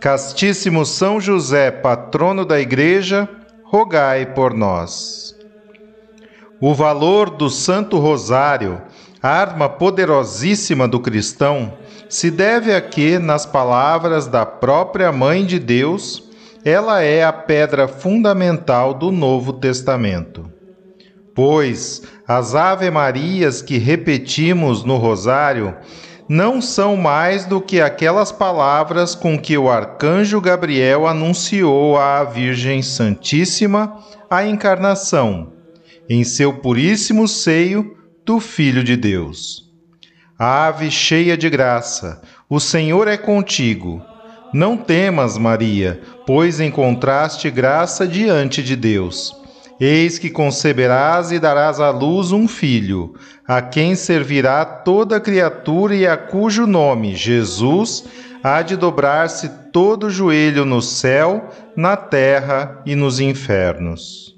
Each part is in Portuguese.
Castíssimo São José, patrono da Igreja, rogai por nós. O valor do Santo Rosário, arma poderosíssima do cristão, se deve a que, nas palavras da própria Mãe de Deus, ela é a pedra fundamental do Novo Testamento. Pois as Ave-Marias que repetimos no Rosário não são mais do que aquelas palavras com que o arcanjo Gabriel anunciou à Virgem Santíssima a encarnação, em seu puríssimo seio, do Filho de Deus. Ave cheia de graça, o Senhor é contigo. Não temas, Maria, pois encontraste graça diante de Deus. Eis que conceberás e darás à luz um filho, a quem servirá toda criatura e a cujo nome, Jesus, há de dobrar-se todo joelho no céu, na terra e nos infernos.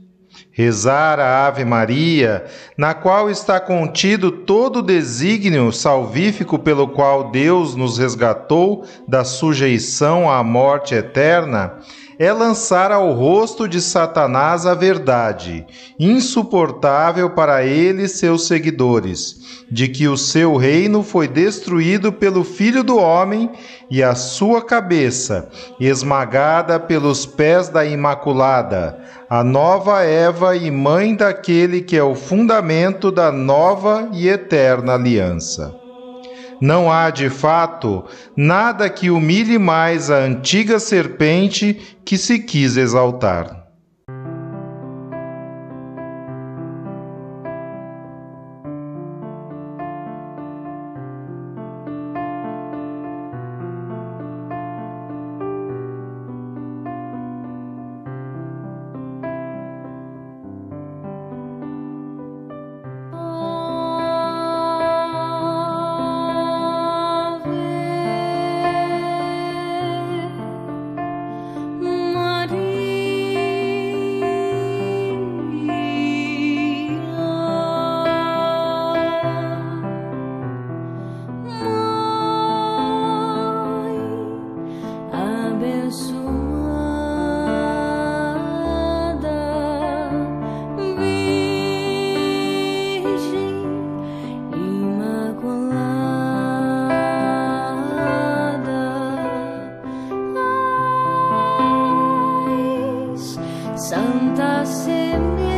Rezar a Ave Maria, na qual está contido todo o desígnio salvífico pelo qual Deus nos resgatou da sujeição à morte eterna, é lançar ao rosto de Satanás a verdade, insuportável para ele e seus seguidores, de que o seu reino foi destruído pelo Filho do Homem e a sua cabeça esmagada pelos pés da Imaculada, a nova Eva e mãe daquele que é o fundamento da nova e eterna aliança. Não há, de fato, nada que humilhe mais a antiga serpente que se quis exaltar. Santa Semilla.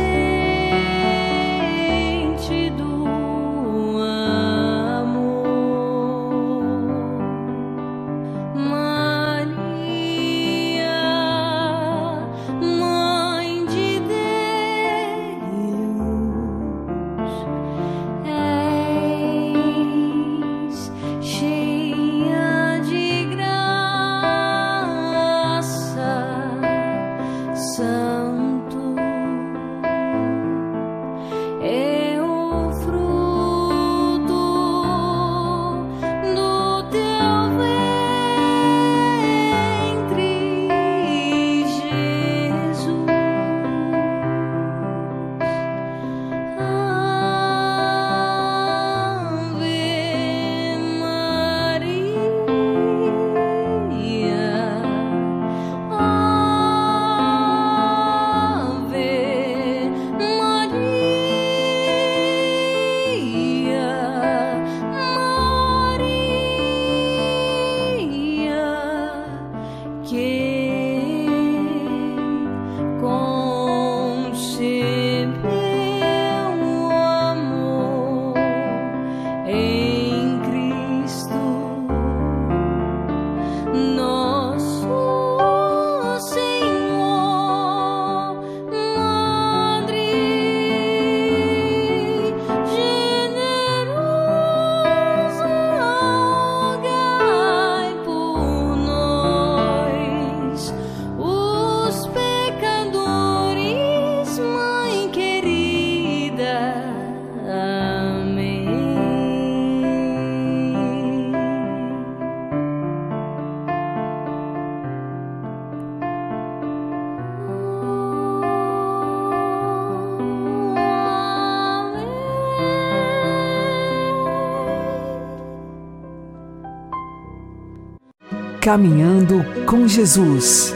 Caminhando com Jesus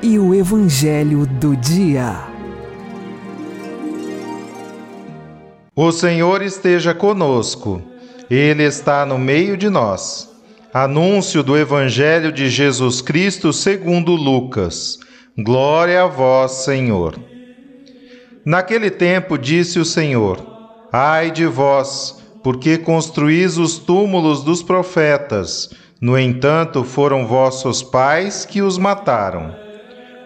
e o Evangelho do Dia. O Senhor esteja conosco, Ele está no meio de nós. Anúncio do Evangelho de Jesus Cristo segundo Lucas. Glória a vós, Senhor. Naquele tempo disse o Senhor: Ai de vós, porque construís os túmulos dos profetas no entanto, foram vossos pais que os mataram.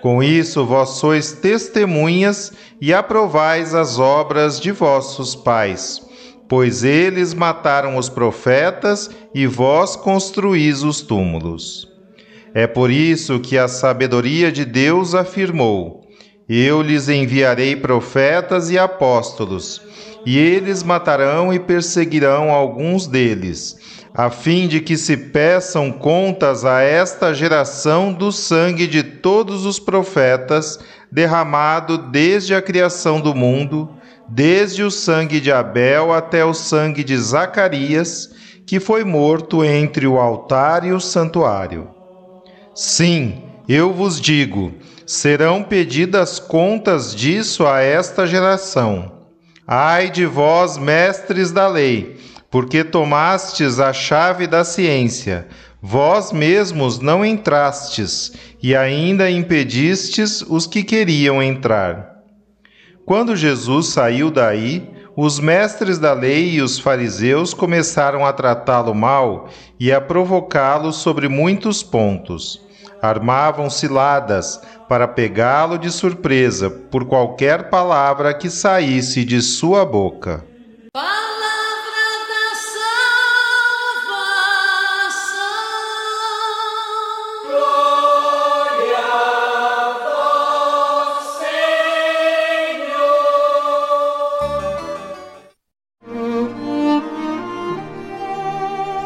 Com isso, vós sois testemunhas e aprovais as obras de vossos pais, pois eles mataram os profetas e vós construís os túmulos. É por isso que a sabedoria de Deus afirmou: Eu lhes enviarei profetas e apóstolos, e eles matarão e perseguirão alguns deles a fim de que se peçam contas a esta geração do sangue de todos os profetas derramado desde a criação do mundo, desde o sangue de Abel até o sangue de Zacarias, que foi morto entre o altar e o santuário. Sim, eu vos digo, serão pedidas contas disso a esta geração. Ai de vós, mestres da lei! Porque tomastes a chave da ciência, vós mesmos não entrastes, e ainda impedistes os que queriam entrar. Quando Jesus saiu daí, os mestres da lei e os fariseus começaram a tratá-lo mal e a provocá-lo sobre muitos pontos. Armavam ciladas para pegá-lo de surpresa por qualquer palavra que saísse de sua boca.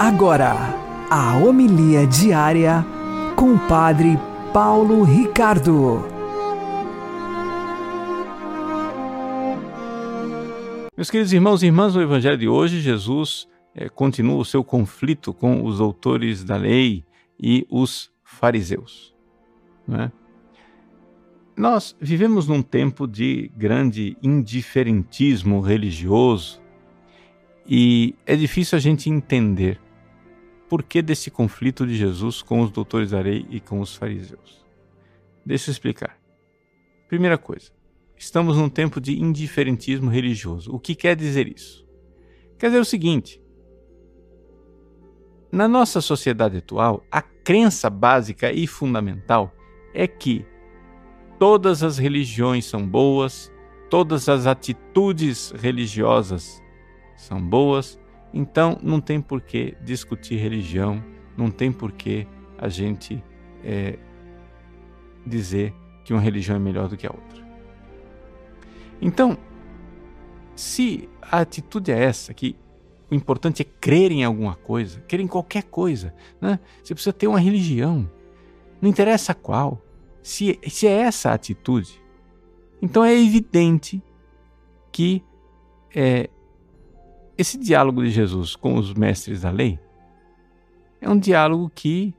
Agora, a homilia diária com o Padre Paulo Ricardo. Meus queridos irmãos e irmãs, no Evangelho de hoje, Jesus é, continua o seu conflito com os autores da lei e os fariseus. Né? Nós vivemos num tempo de grande indiferentismo religioso e é difícil a gente entender porquê desse conflito de Jesus com os doutores da lei e com os fariseus. Deixa eu explicar. Primeira coisa, estamos num tempo de indiferentismo religioso. O que quer dizer isso? Quer dizer o seguinte: na nossa sociedade atual, a crença básica e fundamental é que todas as religiões são boas, todas as atitudes religiosas são boas, então não tem por que discutir religião, não tem por que a gente é, dizer que uma religião é melhor do que a outra. Então, se a atitude é essa, que o importante é crer em alguma coisa, crer em qualquer coisa, né? você precisa ter uma religião, não interessa qual, se, se é essa a atitude, então é evidente que é, esse diálogo de Jesus com os mestres da lei é um diálogo que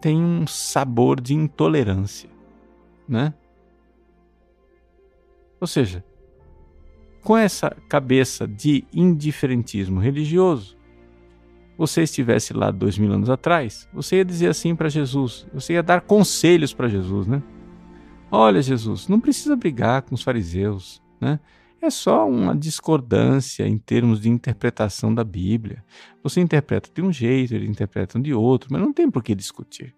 tem um sabor de intolerância, né? Ou seja, com essa cabeça de indiferentismo religioso, você estivesse lá dois mil anos atrás, você ia dizer assim para Jesus, você ia dar conselhos para Jesus, né? Olha, Jesus, não precisa brigar com os fariseus, né? É só uma discordância em termos de interpretação da Bíblia. Você interpreta de um jeito, eles interpretam de outro, mas não tem por que discutir.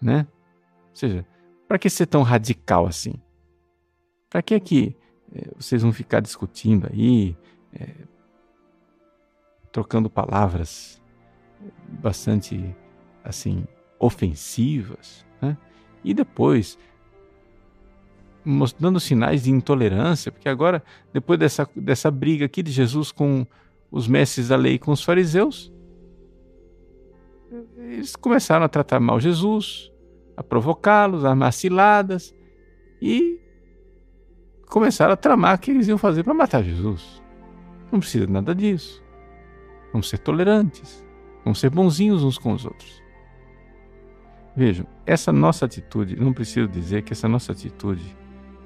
Né? Ou seja, para que ser tão radical assim? Para que aqui é, vocês vão ficar discutindo aí, é, trocando palavras bastante assim ofensivas, né? E depois mostrando sinais de intolerância, porque agora, depois dessa, dessa briga aqui de Jesus com os mestres da lei e com os fariseus, eles começaram a tratar mal Jesus, a provocá-los, a armar ciladas e começaram a tramar o que eles iam fazer para matar Jesus. Não precisa de nada disso. Vamos ser tolerantes. Vamos ser bonzinhos uns com os outros. Vejam, essa nossa atitude, não preciso dizer que essa nossa atitude,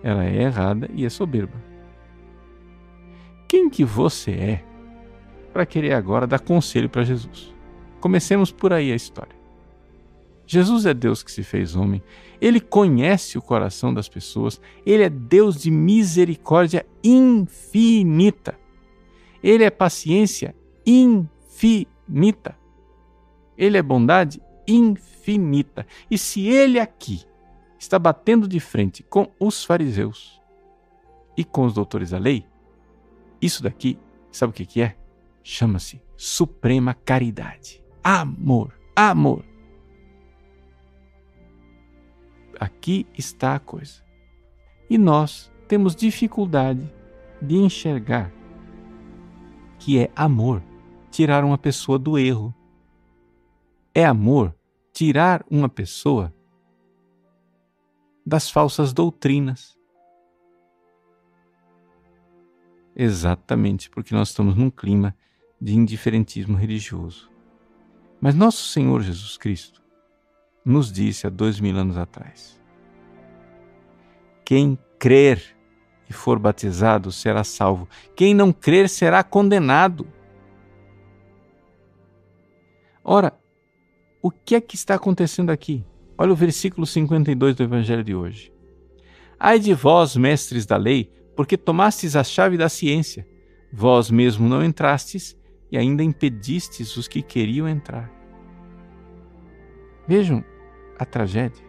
ela é errada e é soberba. Quem que você é para querer agora dar conselho para Jesus? Comecemos por aí a história. Jesus é Deus que se fez homem, ele conhece o coração das pessoas, ele é Deus de misericórdia infinita. Ele é paciência infinita. Ele é bondade infinita. E se ele aqui está batendo de frente com os fariseus e com os doutores da lei, isso daqui, sabe o que, é? Chama-se suprema caridade. Amor, amor. Aqui está a coisa. E nós temos dificuldade de enxergar que é amor tirar uma pessoa do erro. É amor tirar uma pessoa das falsas doutrinas. Exatamente porque nós estamos num clima de indiferentismo religioso. Mas nosso Senhor Jesus Cristo nos disse há dois mil anos atrás: quem crer e for batizado será salvo, quem não crer será condenado. Ora, o que é que está acontecendo aqui? Olha o versículo 52 do Evangelho de hoje. Ai de vós, mestres da lei, porque tomastes a chave da ciência. Vós mesmo não entrastes e ainda impedistes os que queriam entrar. Vejam a tragédia.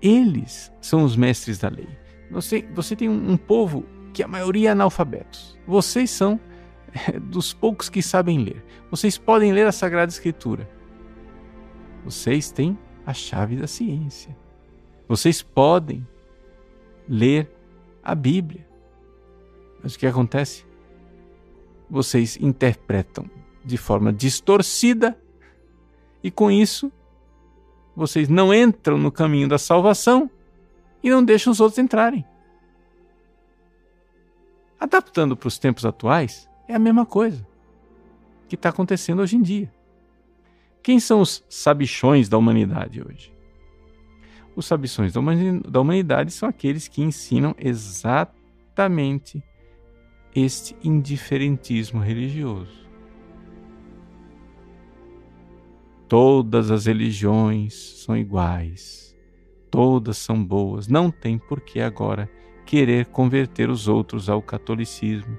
Eles são os mestres da lei. Você, você tem um, um povo que a maioria é analfabetos. Vocês são dos poucos que sabem ler. Vocês podem ler a Sagrada Escritura. Vocês têm a chave da ciência. Vocês podem ler a Bíblia. Mas o que acontece? Vocês interpretam de forma distorcida e com isso vocês não entram no caminho da salvação e não deixam os outros entrarem. Adaptando para os tempos atuais, é a mesma coisa que está acontecendo hoje em dia. Quem são os sabichões da humanidade hoje? Os sabichões da humanidade são aqueles que ensinam exatamente este indiferentismo religioso. Todas as religiões são iguais, todas são boas, não tem por que agora querer converter os outros ao catolicismo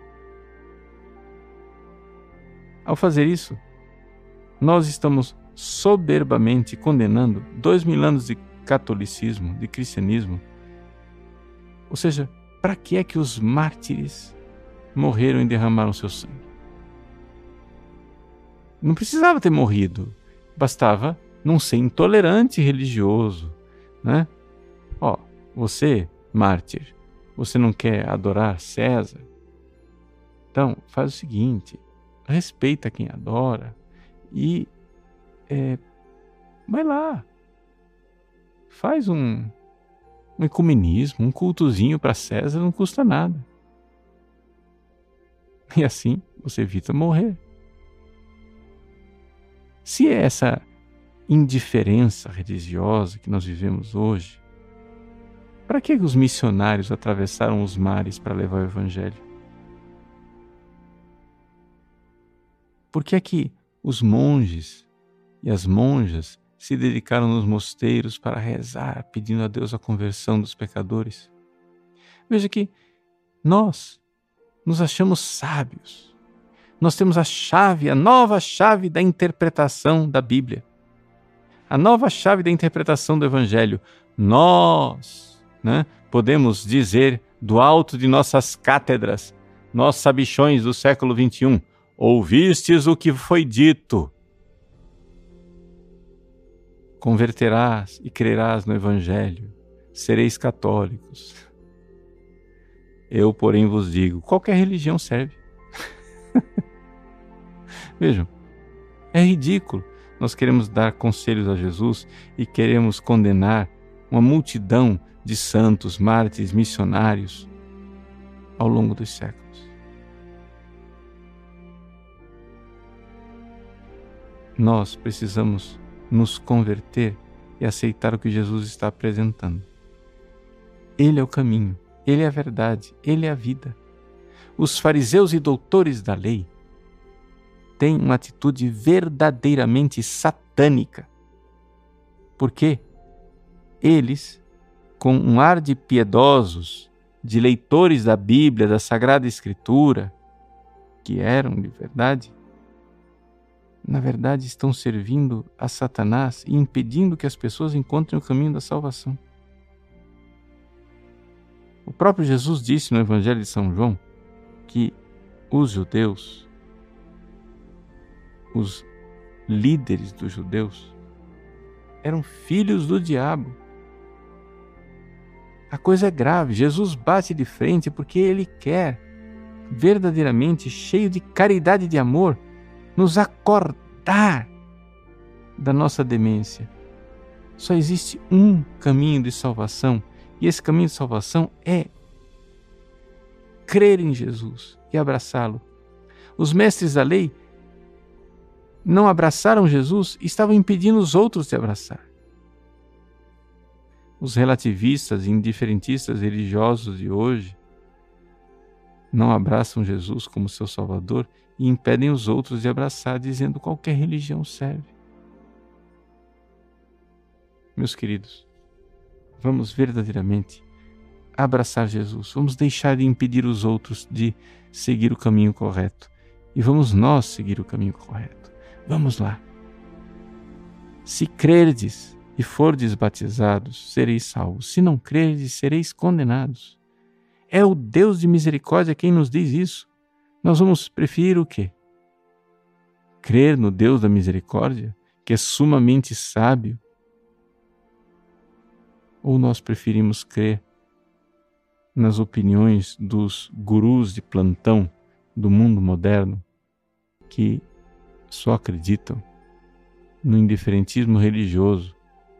ao fazer isso, nós estamos soberbamente condenando dois mil anos de catolicismo, de cristianismo. Ou seja, para que é que os mártires morreram e derramaram seu sangue? Não precisava ter morrido, bastava não ser intolerante religioso, né? Ó, você, mártir, você não quer adorar César? Então, faz o seguinte: respeita quem adora e é, vai lá, faz um, um ecumenismo, um cultozinho para César, não custa nada. E assim você evita morrer. Se é essa indiferença religiosa que nós vivemos hoje, para que os missionários atravessaram os mares para levar o Evangelho? Por que é que os monges e as monjas se dedicaram nos mosteiros para rezar, pedindo a Deus a conversão dos pecadores? Veja que nós nos achamos sábios. Nós temos a chave, a nova chave da interpretação da Bíblia. A nova chave da interpretação do Evangelho. Nós né, podemos dizer do alto de nossas cátedras, nós sabichões do século XXI, Ouvistes o que foi dito. Converterás e crerás no Evangelho, sereis católicos. Eu, porém, vos digo: qualquer religião serve. Vejam, é ridículo. Nós queremos dar conselhos a Jesus e queremos condenar uma multidão de santos, mártires, missionários ao longo dos séculos. Nós precisamos nos converter e aceitar o que Jesus está apresentando. Ele é o caminho, ele é a verdade, ele é a vida. Os fariseus e doutores da lei têm uma atitude verdadeiramente satânica. Porque eles, com um ar de piedosos, de leitores da Bíblia, da Sagrada Escritura, que eram de verdade, na verdade estão servindo a Satanás e impedindo que as pessoas encontrem o caminho da salvação. O próprio Jesus disse no Evangelho de São João que os judeus, os líderes dos judeus, eram filhos do diabo. A coisa é grave. Jesus bate de frente porque ele quer, verdadeiramente cheio de caridade e de amor, nos acordar da nossa demência. Só existe um caminho de salvação, e esse caminho de salvação é crer em Jesus e abraçá-lo. Os mestres da lei não abraçaram Jesus e estavam impedindo os outros de abraçar. Os relativistas e indiferentistas religiosos de hoje não abraçam Jesus como seu Salvador e impedem os outros de abraçar, dizendo qualquer religião serve. Meus queridos, vamos verdadeiramente abraçar Jesus, vamos deixar de impedir os outros de seguir o caminho correto e vamos nós seguir o caminho correto. Vamos lá. Se crerdes e fordes batizados, sereis salvos. Se não crerdes, sereis condenados. É o Deus de misericórdia quem nos diz isso. Nós vamos preferir o quê? Crer no Deus da misericórdia, que é sumamente sábio? Ou nós preferimos crer nas opiniões dos gurus de plantão do mundo moderno que só acreditam no indiferentismo religioso,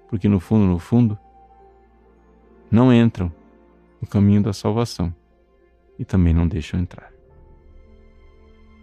porque no fundo, no fundo, não entram no caminho da salvação e também não deixam entrar.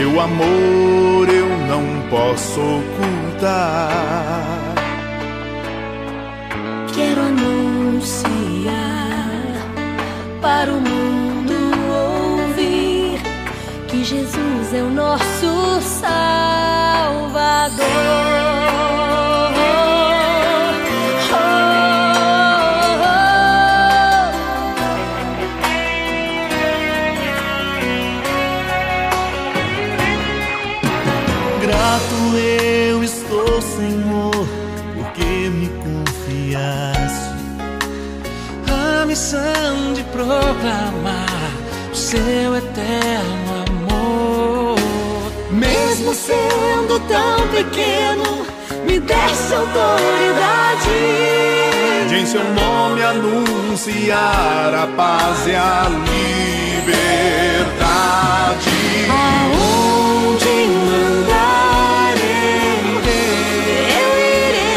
Seu amor eu não posso ocultar. Quero anunciar para o mundo ouvir que Jesus é o nosso Salvador. Tão pequeno, me deste autoridade de em seu nome anunciar a paz e a liberdade. Aonde mandar eu irei.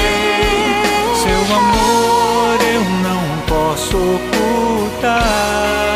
Seu amor eu não posso ocultar.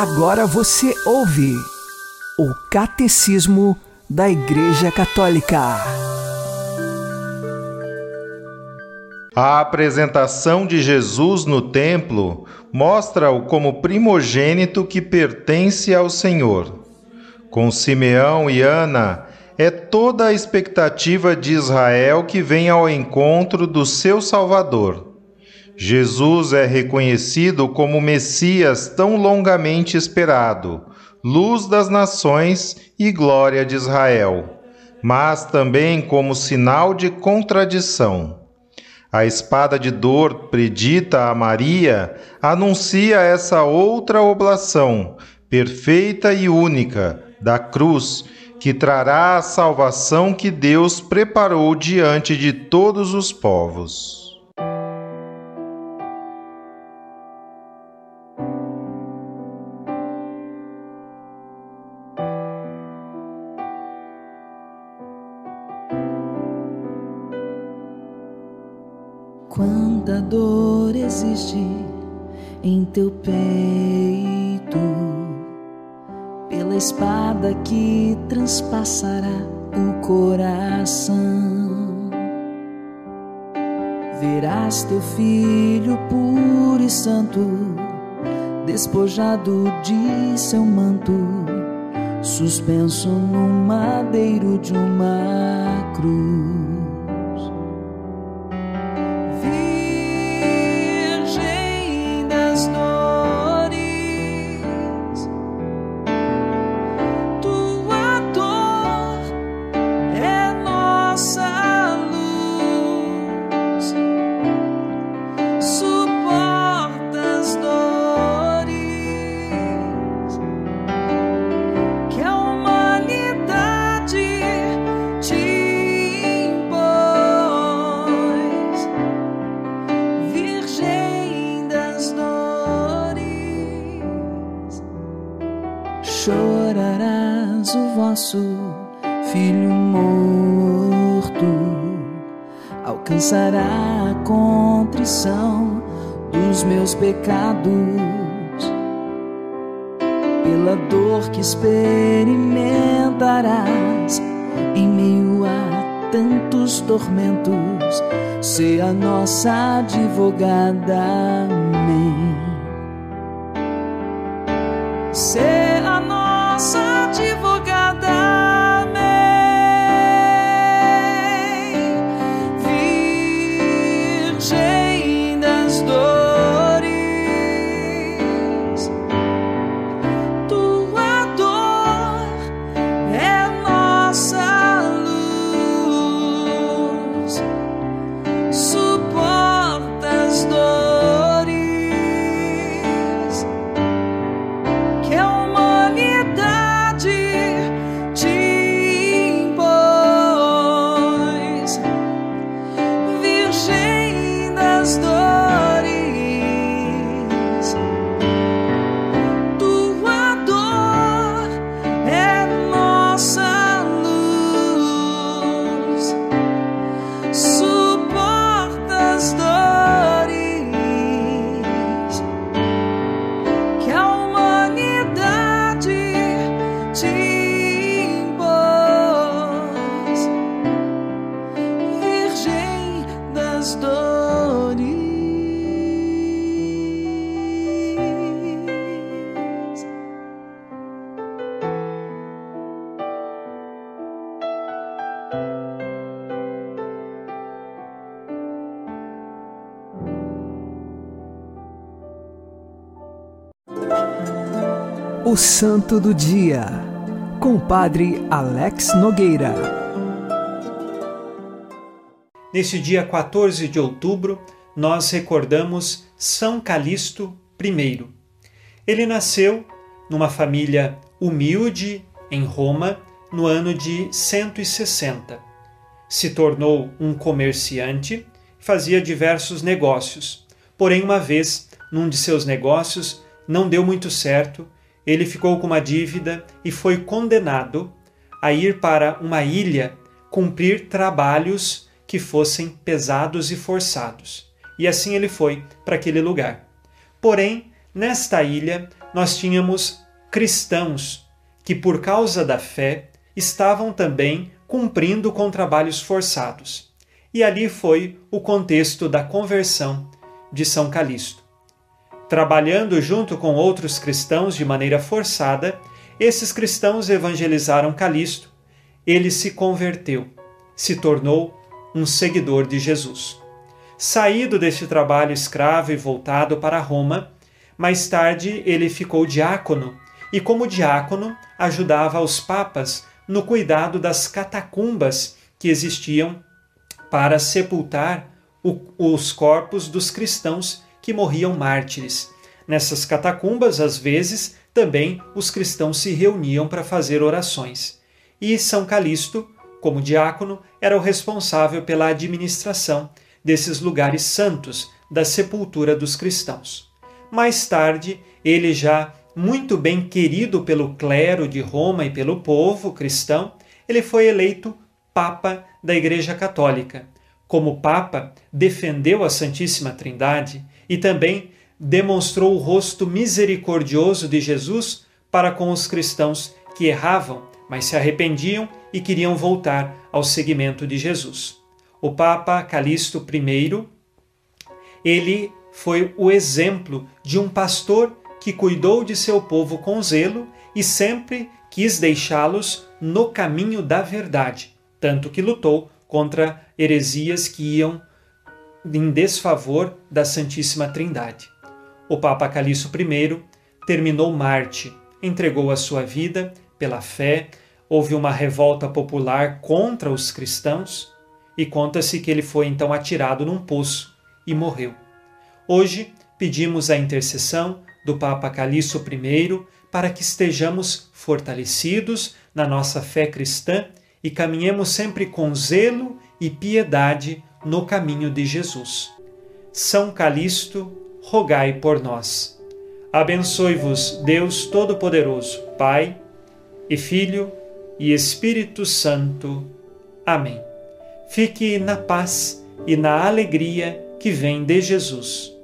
Agora você ouve o Catecismo da Igreja Católica. A apresentação de Jesus no templo mostra-o como primogênito que pertence ao Senhor. Com Simeão e Ana, é toda a expectativa de Israel que vem ao encontro do seu Salvador. Jesus é reconhecido como Messias tão longamente esperado, luz das nações e glória de Israel, mas também como sinal de contradição. A espada de dor predita a Maria anuncia essa outra oblação, perfeita e única, da cruz, que trará a salvação que Deus preparou diante de todos os povos. Existe em teu peito, pela espada que transpassará o coração. Verás teu filho puro e santo, despojado de seu manto, suspenso no madeiro de uma cruz. Filho morto, alcançará a contrição dos meus pecados. Pela dor que experimentarás em meio a tantos tormentos, ser a nossa advogada. Santo do Dia, com o Padre Alex Nogueira. Neste dia 14 de outubro, nós recordamos São Calixto I. Ele nasceu numa família humilde em Roma no ano de 160. Se tornou um comerciante, fazia diversos negócios. Porém, uma vez, num de seus negócios, não deu muito certo, ele ficou com uma dívida e foi condenado a ir para uma ilha cumprir trabalhos que fossem pesados e forçados. E assim ele foi para aquele lugar. Porém, nesta ilha, nós tínhamos cristãos que, por causa da fé, estavam também cumprindo com trabalhos forçados. E ali foi o contexto da conversão de São Calixto. Trabalhando junto com outros cristãos de maneira forçada, esses cristãos evangelizaram Calixto. Ele se converteu, se tornou um seguidor de Jesus. Saído deste trabalho escravo e voltado para Roma, mais tarde ele ficou diácono e, como diácono, ajudava os papas no cuidado das catacumbas que existiam para sepultar o, os corpos dos cristãos que morriam mártires. Nessas catacumbas, às vezes, também os cristãos se reuniam para fazer orações. E São Calixto, como diácono, era o responsável pela administração desses lugares santos da sepultura dos cristãos. Mais tarde, ele já muito bem querido pelo clero de Roma e pelo povo cristão, ele foi eleito Papa da Igreja Católica. Como Papa, defendeu a Santíssima Trindade e também demonstrou o rosto misericordioso de Jesus para com os cristãos que erravam, mas se arrependiam e queriam voltar ao seguimento de Jesus. O Papa Calixto I, ele foi o exemplo de um pastor que cuidou de seu povo com zelo e sempre quis deixá-los no caminho da verdade, tanto que lutou contra heresias que iam em desfavor da Santíssima Trindade. O Papa Calixto I terminou Marte, entregou a sua vida pela fé, houve uma revolta popular contra os cristãos e conta-se que ele foi então atirado num poço e morreu. Hoje pedimos a intercessão do Papa Calixto I para que estejamos fortalecidos na nossa fé cristã e caminhemos sempre com zelo e piedade no caminho de Jesus. São Calixto, rogai por nós. Abençoe-vos Deus Todo-Poderoso, Pai e Filho e Espírito Santo. Amém. Fique na paz e na alegria que vem de Jesus.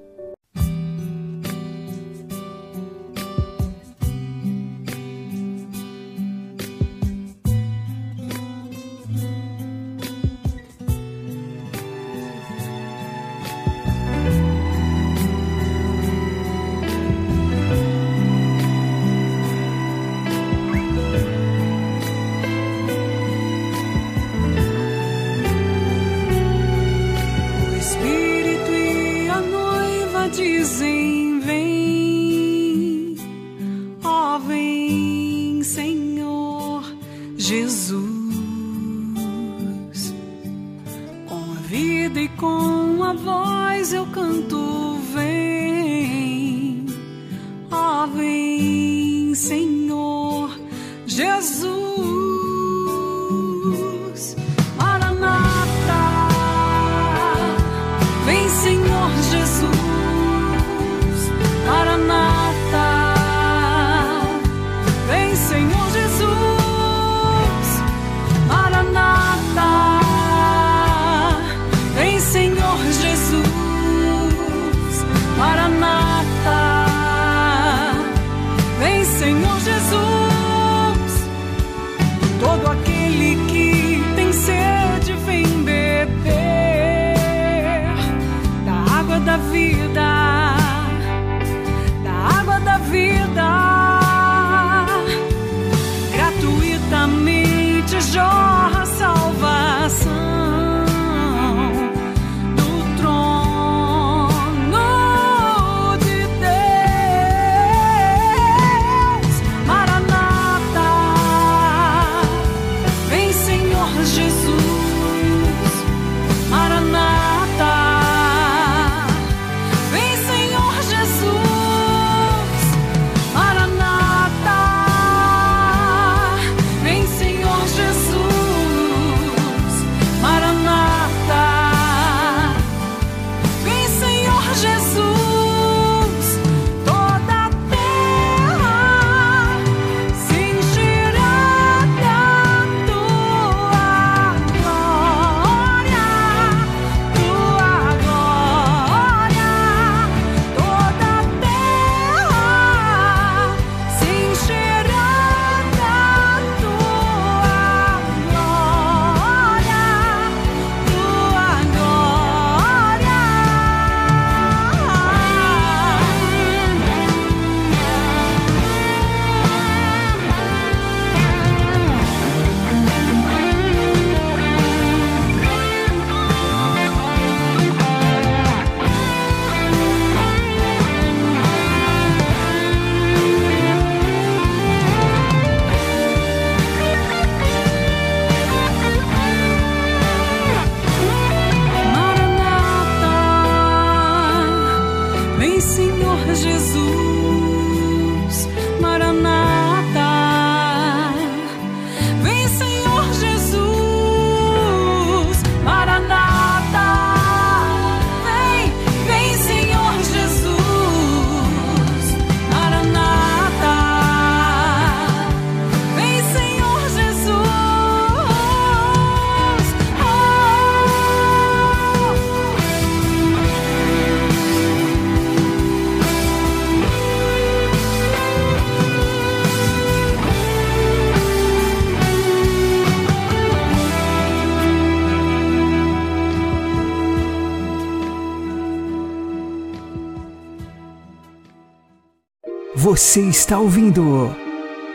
Você está ouvindo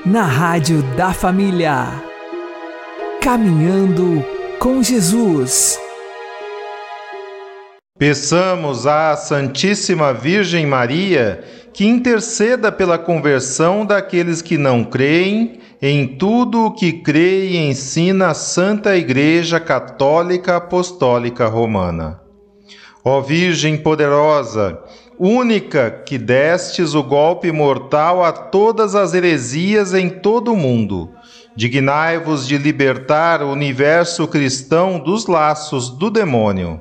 na Rádio da Família. Caminhando com Jesus. Peçamos à Santíssima Virgem Maria que interceda pela conversão daqueles que não creem em tudo o que crê e ensina a Santa Igreja Católica Apostólica Romana. Ó Virgem poderosa, única que destes o golpe mortal a todas as heresias em todo o mundo, dignai-vos de libertar o universo cristão dos laços do demônio.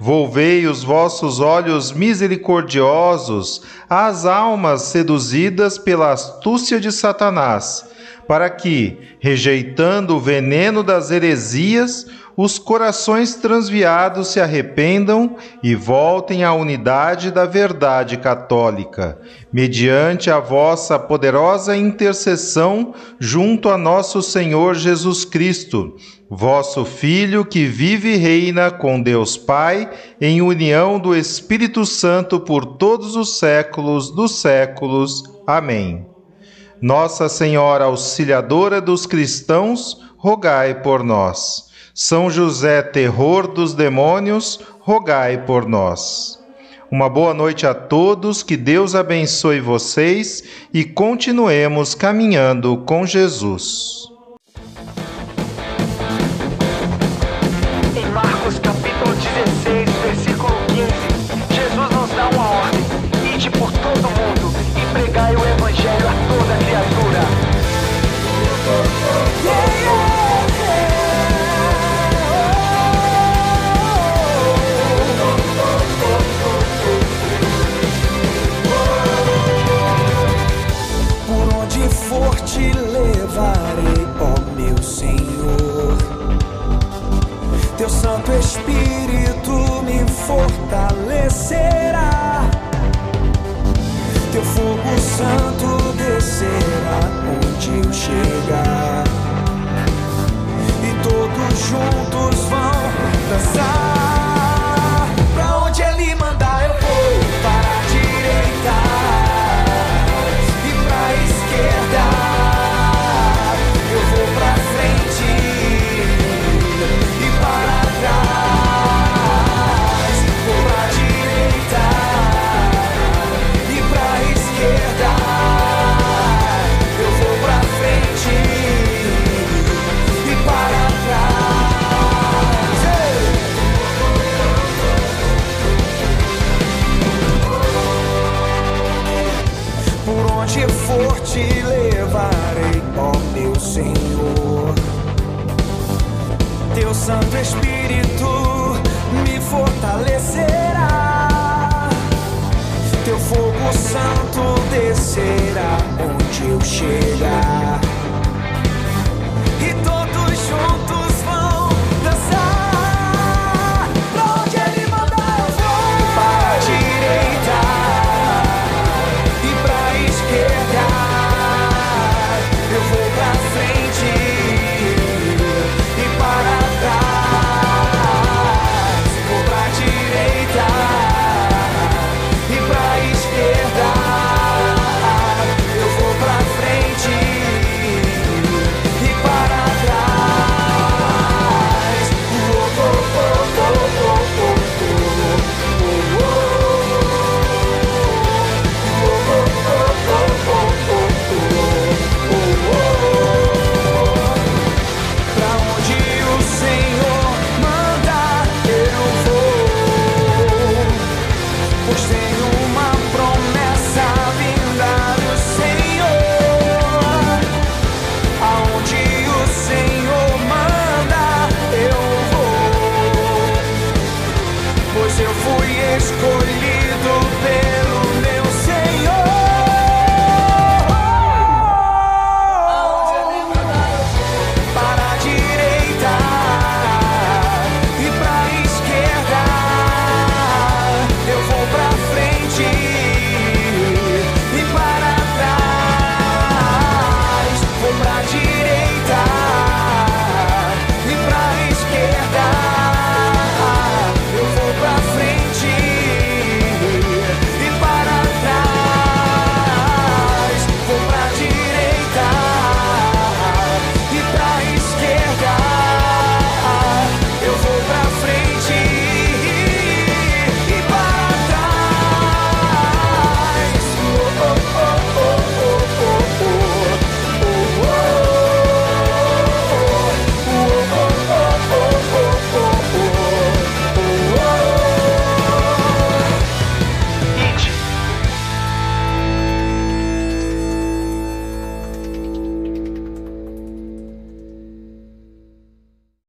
Volvei os vossos olhos misericordiosos às almas seduzidas pela astúcia de Satanás para que, rejeitando o veneno das heresias, os corações transviados se arrependam e voltem à unidade da verdade católica, mediante a vossa poderosa intercessão junto a nosso Senhor Jesus Cristo, vosso Filho que vive e reina com Deus Pai, em união do Espírito Santo por todos os séculos dos séculos. Amém. Nossa Senhora Auxiliadora dos cristãos, rogai por nós. São José, terror dos demônios, rogai por nós. Uma boa noite a todos, que Deus abençoe vocês e continuemos caminhando com Jesus. Santo Espírito me fortalecerá. Teu fogo santo descerá onde eu chegar.